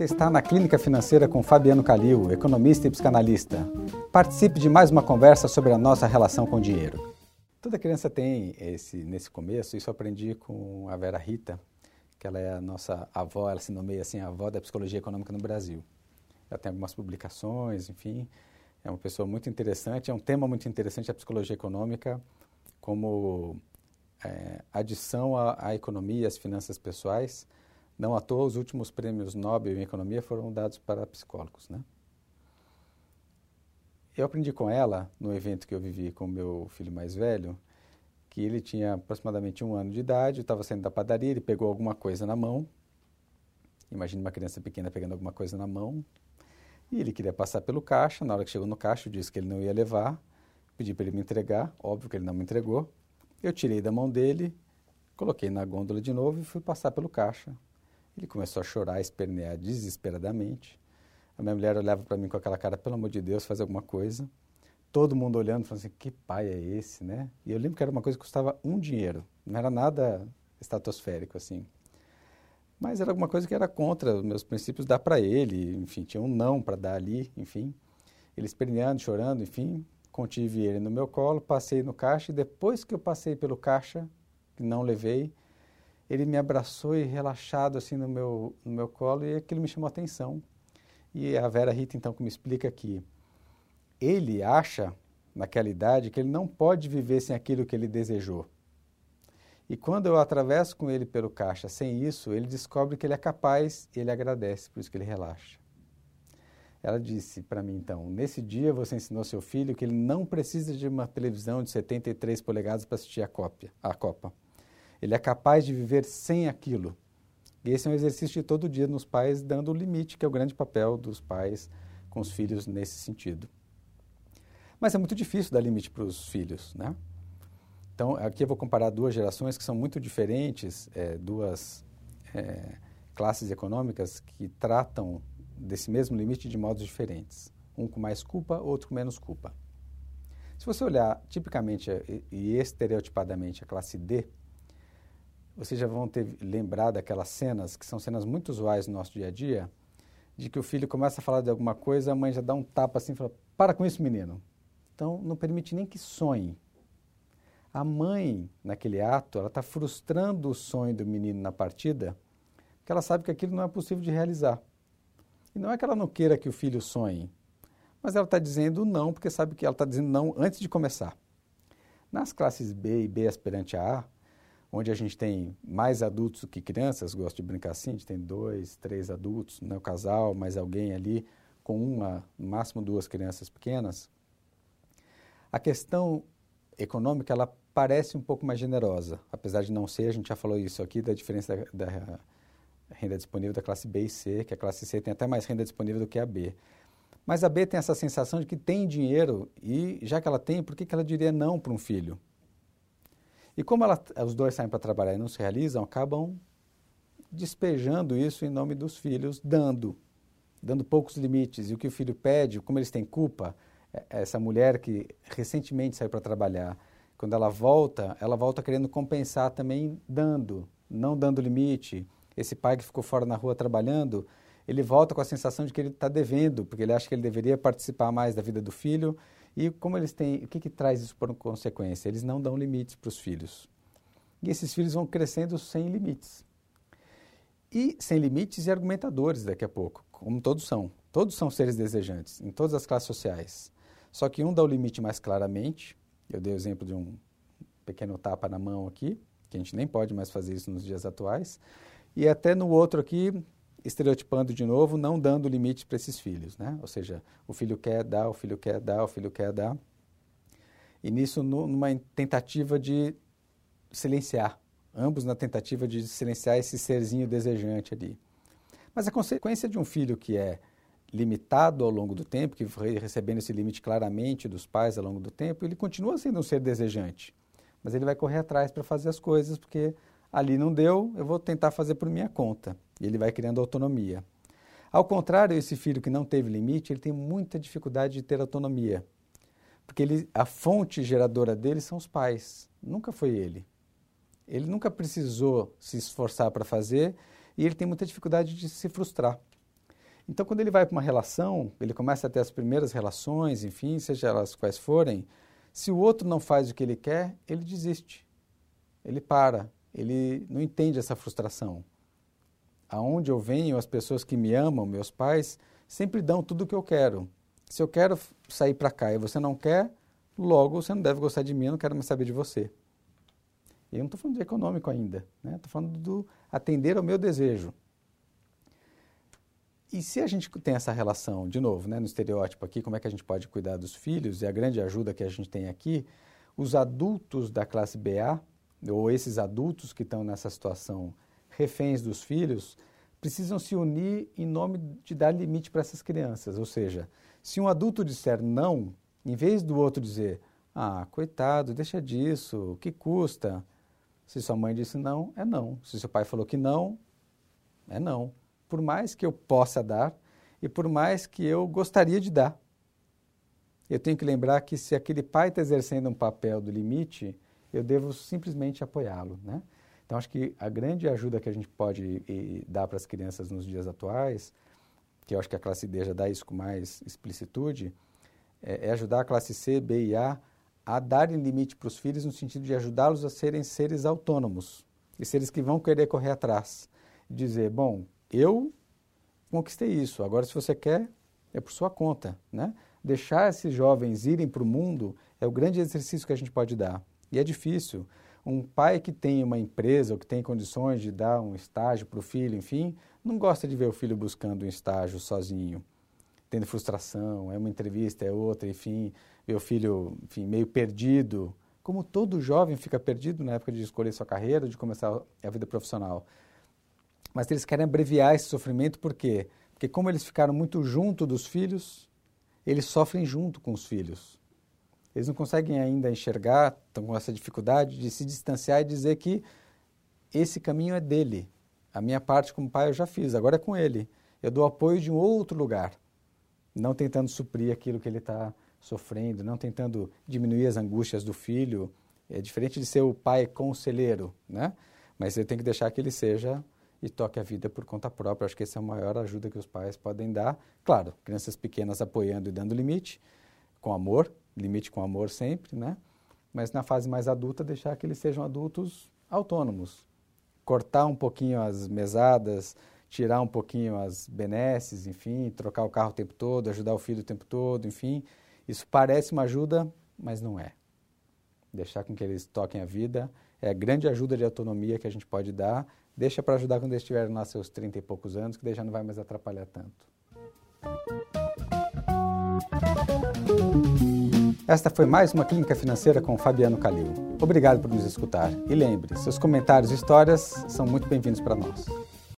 Você está na Clínica Financeira com Fabiano Calil, economista e psicanalista. Participe de mais uma conversa sobre a nossa relação com o dinheiro. Toda criança tem esse nesse começo, isso eu aprendi com a Vera Rita, que ela é a nossa avó, ela se nomeia assim a avó da psicologia econômica no Brasil. Ela tem algumas publicações, enfim, é uma pessoa muito interessante, é um tema muito interessante a psicologia econômica como é, adição à, à economia, às finanças pessoais não à toa, os últimos prêmios Nobel em economia foram dados para psicólogos, né? Eu aprendi com ela, no evento que eu vivi com meu filho mais velho, que ele tinha aproximadamente um ano de idade, estava saindo da padaria, ele pegou alguma coisa na mão. Imagine uma criança pequena pegando alguma coisa na mão. E ele queria passar pelo caixa. Na hora que chegou no caixa, eu disse que ele não ia levar. Pedi para ele me entregar. Óbvio que ele não me entregou. Eu tirei da mão dele, coloquei na gôndola de novo e fui passar pelo caixa. Ele começou a chorar, espernear desesperadamente. A minha mulher olhava para mim com aquela cara, pelo amor de Deus, faz alguma coisa. Todo mundo olhando, falando assim, que pai é esse, né? E eu lembro que era uma coisa que custava um dinheiro. Não era nada estratosférico, assim. Mas era alguma coisa que era contra os meus princípios dar para ele. Enfim, tinha um não para dar ali, enfim. Ele esperneando, chorando, enfim. Contive ele no meu colo, passei no caixa e depois que eu passei pelo caixa, que não levei, ele me abraçou e relaxado assim no meu, no meu colo e aquilo me chamou a atenção. E a Vera Rita então que me explica que ele acha naquela idade que ele não pode viver sem aquilo que ele desejou. E quando eu atravesso com ele pelo caixa sem isso, ele descobre que ele é capaz e ele agradece, por isso que ele relaxa. Ela disse para mim então: Nesse dia você ensinou seu filho que ele não precisa de uma televisão de 73 polegadas para assistir a, cópia, a Copa. Ele é capaz de viver sem aquilo. E esse é um exercício de todo dia nos pais, dando o limite, que é o grande papel dos pais com os filhos nesse sentido. Mas é muito difícil dar limite para os filhos, né? Então, aqui eu vou comparar duas gerações que são muito diferentes, é, duas é, classes econômicas que tratam desse mesmo limite de modos diferentes. Um com mais culpa, outro com menos culpa. Se você olhar tipicamente e estereotipadamente a classe D, vocês já vão ter lembrado daquelas cenas, que são cenas muito usuais no nosso dia a dia, de que o filho começa a falar de alguma coisa, a mãe já dá um tapa assim e fala: Para com isso, menino. Então, não permite nem que sonhe. A mãe, naquele ato, ela está frustrando o sonho do menino na partida, porque ela sabe que aquilo não é possível de realizar. E não é que ela não queira que o filho sonhe, mas ela está dizendo não, porque sabe que ela está dizendo não antes de começar. Nas classes B e B aspirante a A, onde a gente tem mais adultos do que crianças, gosto de brincar assim, a gente tem dois, três adultos, né, o casal, mais alguém ali, com uma, no máximo duas crianças pequenas, a questão econômica, ela parece um pouco mais generosa, apesar de não ser, a gente já falou isso aqui, da diferença da, da renda disponível da classe B e C, que a classe C tem até mais renda disponível do que a B. Mas a B tem essa sensação de que tem dinheiro e, já que ela tem, por que, que ela diria não para um filho? E como ela, os dois saem para trabalhar e não se realizam, acabam despejando isso em nome dos filhos, dando, dando poucos limites. E o que o filho pede, como eles têm culpa, é, essa mulher que recentemente saiu para trabalhar, quando ela volta, ela volta querendo compensar também dando, não dando limite. Esse pai que ficou fora na rua trabalhando, ele volta com a sensação de que ele está devendo, porque ele acha que ele deveria participar mais da vida do filho e como eles têm, o que, que traz isso por consequência? Eles não dão limites para os filhos. E esses filhos vão crescendo sem limites. E sem limites e argumentadores daqui a pouco, como todos são. Todos são seres desejantes, em todas as classes sociais. Só que um dá o limite mais claramente. Eu dei o exemplo de um pequeno tapa na mão aqui, que a gente nem pode mais fazer isso nos dias atuais. E até no outro aqui, estereotipando de novo, não dando limite para esses filhos, né? Ou seja, o filho quer dar, o filho quer dar, o filho quer dar. E nisso, numa tentativa de silenciar, ambos na tentativa de silenciar esse serzinho desejante ali. Mas a consequência de um filho que é limitado ao longo do tempo, que foi recebendo esse limite claramente dos pais ao longo do tempo, ele continua sendo um ser desejante. Mas ele vai correr atrás para fazer as coisas, porque ali não deu, eu vou tentar fazer por minha conta. E ele vai criando autonomia. Ao contrário, esse filho que não teve limite, ele tem muita dificuldade de ter autonomia. Porque ele, a fonte geradora dele são os pais, nunca foi ele. Ele nunca precisou se esforçar para fazer e ele tem muita dificuldade de se frustrar. Então, quando ele vai para uma relação, ele começa a ter as primeiras relações, enfim, seja elas quais forem, se o outro não faz o que ele quer, ele desiste. Ele para, ele não entende essa frustração. Aonde eu venho, as pessoas que me amam, meus pais, sempre dão tudo o que eu quero. Se eu quero sair para cá e você não quer, logo você não deve gostar de mim, eu não quero mais saber de você. E eu não estou falando de econômico ainda, estou né? falando do atender ao meu desejo. E se a gente tem essa relação, de novo, né, no estereótipo aqui, como é que a gente pode cuidar dos filhos, e a grande ajuda que a gente tem aqui, os adultos da classe BA, ou esses adultos que estão nessa situação reféns dos filhos, precisam se unir em nome de dar limite para essas crianças. Ou seja, se um adulto disser não, em vez do outro dizer, ah, coitado, deixa disso, o que custa? Se sua mãe disse não, é não. Se seu pai falou que não, é não por mais que eu possa dar e por mais que eu gostaria de dar. Eu tenho que lembrar que se aquele pai está exercendo um papel do limite, eu devo simplesmente apoiá-lo, né? Então, acho que a grande ajuda que a gente pode e, dar para as crianças nos dias atuais, que eu acho que a classe D já dá isso com mais explicitude, é, é ajudar a classe C, B e A a darem limite para os filhos no sentido de ajudá-los a serem seres autônomos e seres que vão querer correr atrás. Dizer, bom, eu conquistei isso. Agora, se você quer, é por sua conta, né? Deixar esses jovens irem para o mundo é o grande exercício que a gente pode dar. E é difícil. Um pai que tem uma empresa ou que tem condições de dar um estágio para o filho, enfim, não gosta de ver o filho buscando um estágio sozinho, tendo frustração, é uma entrevista, é outra, enfim, ver o filho enfim, meio perdido. Como todo jovem fica perdido na época de escolher sua carreira, de começar a vida profissional. Mas eles querem abreviar esse sofrimento por quê? Porque como eles ficaram muito junto dos filhos, eles sofrem junto com os filhos. Eles não conseguem ainda enxergar, estão com essa dificuldade de se distanciar e dizer que esse caminho é dele. A minha parte como pai eu já fiz, agora é com ele. Eu dou apoio de um outro lugar, não tentando suprir aquilo que ele está sofrendo, não tentando diminuir as angústias do filho. É diferente de ser o pai conselheiro, né? Mas eu tenho que deixar que ele seja e toque a vida por conta própria. Acho que essa é a maior ajuda que os pais podem dar. Claro, crianças pequenas apoiando e dando limite, com amor, limite com amor sempre, né? Mas na fase mais adulta, deixar que eles sejam adultos autônomos. Cortar um pouquinho as mesadas, tirar um pouquinho as benesses, enfim, trocar o carro o tempo todo, ajudar o filho o tempo todo, enfim. Isso parece uma ajuda, mas não é. Deixar com que eles toquem a vida é a grande ajuda de autonomia que a gente pode dar Deixa para ajudar quando eles estiverem lá seus 30 e poucos anos, que daí já não vai mais atrapalhar tanto. Esta foi mais uma Clínica Financeira com Fabiano Calil. Obrigado por nos escutar. E lembre, seus comentários e histórias são muito bem-vindos para nós.